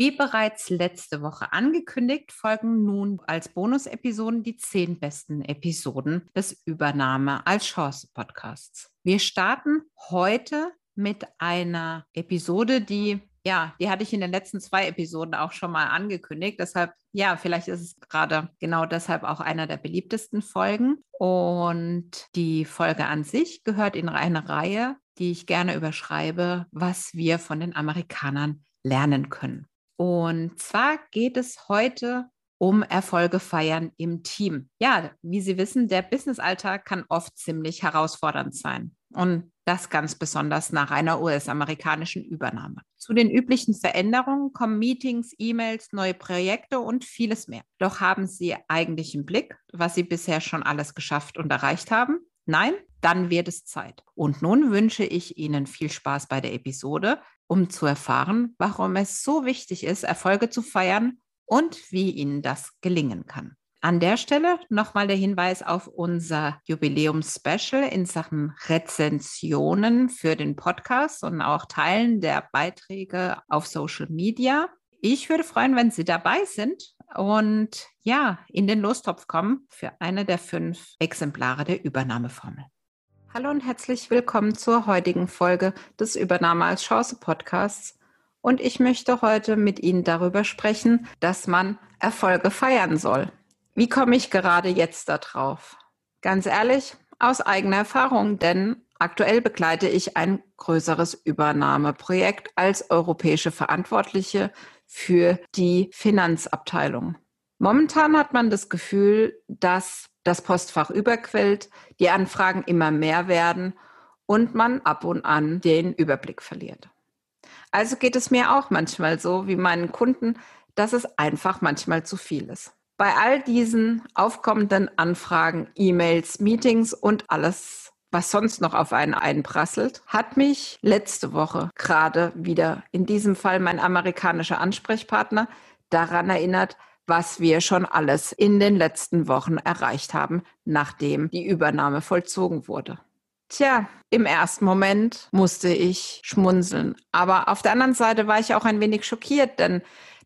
Wie bereits letzte Woche angekündigt, folgen nun als Bonus-Episoden die zehn besten Episoden des Übernahme als Chance Podcasts. Wir starten heute mit einer Episode, die ja, die hatte ich in den letzten zwei Episoden auch schon mal angekündigt. Deshalb, ja, vielleicht ist es gerade genau deshalb auch einer der beliebtesten Folgen. Und die Folge an sich gehört in eine Reihe, die ich gerne überschreibe, was wir von den Amerikanern lernen können. Und zwar geht es heute um Erfolge feiern im Team. Ja, wie Sie wissen, der Businessalltag kann oft ziemlich herausfordernd sein. Und das ganz besonders nach einer US-amerikanischen Übernahme. Zu den üblichen Veränderungen kommen Meetings, E-Mails, neue Projekte und vieles mehr. Doch haben Sie eigentlich im Blick, was Sie bisher schon alles geschafft und erreicht haben? Nein? Dann wird es Zeit. Und nun wünsche ich Ihnen viel Spaß bei der Episode, um zu erfahren, warum es so wichtig ist, Erfolge zu feiern und wie Ihnen das gelingen kann. An der Stelle nochmal der Hinweis auf unser Jubiläums-Special in Sachen Rezensionen für den Podcast und auch Teilen der Beiträge auf Social Media. Ich würde freuen, wenn Sie dabei sind und ja, in den Lostopf kommen für eine der fünf Exemplare der Übernahmeformel. Hallo und herzlich willkommen zur heutigen Folge des Übernahme als Chance Podcasts. Und ich möchte heute mit Ihnen darüber sprechen, dass man Erfolge feiern soll. Wie komme ich gerade jetzt darauf? Ganz ehrlich, aus eigener Erfahrung, denn aktuell begleite ich ein größeres Übernahmeprojekt als europäische Verantwortliche für die Finanzabteilung. Momentan hat man das Gefühl, dass das Postfach überquellt, die Anfragen immer mehr werden und man ab und an den Überblick verliert. Also geht es mir auch manchmal so wie meinen Kunden, dass es einfach manchmal zu viel ist. Bei all diesen aufkommenden Anfragen, E-Mails, Meetings und alles, was sonst noch auf einen einprasselt, hat mich letzte Woche gerade wieder, in diesem Fall mein amerikanischer Ansprechpartner, daran erinnert, was wir schon alles in den letzten Wochen erreicht haben, nachdem die Übernahme vollzogen wurde. Tja, im ersten Moment musste ich schmunzeln. Aber auf der anderen Seite war ich auch ein wenig schockiert, denn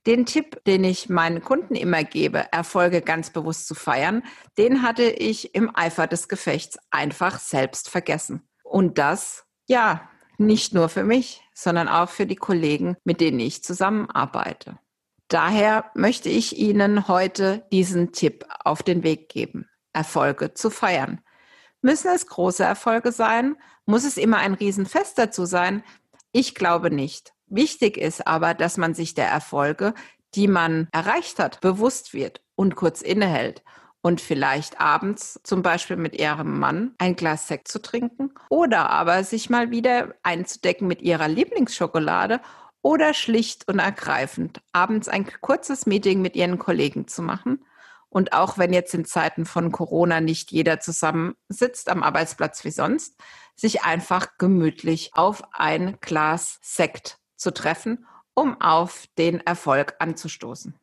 den Tipp, den ich meinen Kunden immer gebe, Erfolge ganz bewusst zu feiern, den hatte ich im Eifer des Gefechts einfach selbst vergessen. Und das, ja, nicht nur für mich, sondern auch für die Kollegen, mit denen ich zusammenarbeite. Daher möchte ich Ihnen heute diesen Tipp auf den Weg geben, Erfolge zu feiern. Müssen es große Erfolge sein? Muss es immer ein Riesenfest dazu sein? Ich glaube nicht. Wichtig ist aber, dass man sich der Erfolge, die man erreicht hat, bewusst wird und kurz innehält und vielleicht abends zum Beispiel mit ihrem Mann ein Glas Sekt zu trinken oder aber sich mal wieder einzudecken mit ihrer Lieblingsschokolade oder schlicht und ergreifend abends ein kurzes Meeting mit ihren Kollegen zu machen. Und auch wenn jetzt in Zeiten von Corona nicht jeder zusammensitzt am Arbeitsplatz wie sonst, sich einfach gemütlich auf ein Glas Sekt zu treffen, um auf den Erfolg anzustoßen.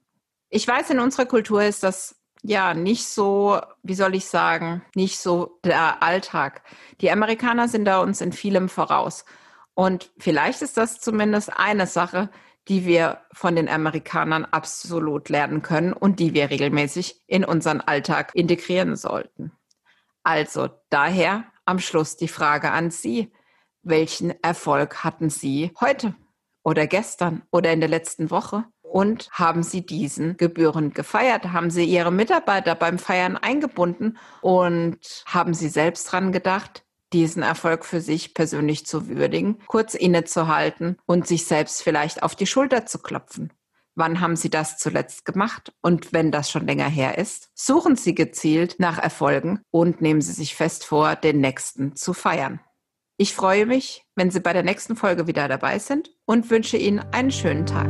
Ich weiß, in unserer Kultur ist das ja nicht so, wie soll ich sagen, nicht so der Alltag. Die Amerikaner sind da uns in vielem voraus. Und vielleicht ist das zumindest eine Sache, die wir von den Amerikanern absolut lernen können und die wir regelmäßig in unseren Alltag integrieren sollten. Also daher am Schluss die Frage an Sie. Welchen Erfolg hatten Sie heute? oder gestern oder in der letzten Woche? Und haben Sie diesen gebührend gefeiert? Haben Sie Ihre Mitarbeiter beim Feiern eingebunden? Und haben Sie selbst dran gedacht, diesen Erfolg für sich persönlich zu würdigen, kurz innezuhalten und sich selbst vielleicht auf die Schulter zu klopfen? Wann haben Sie das zuletzt gemacht? Und wenn das schon länger her ist, suchen Sie gezielt nach Erfolgen und nehmen Sie sich fest vor, den nächsten zu feiern. Ich freue mich, wenn Sie bei der nächsten Folge wieder dabei sind und wünsche Ihnen einen schönen Tag.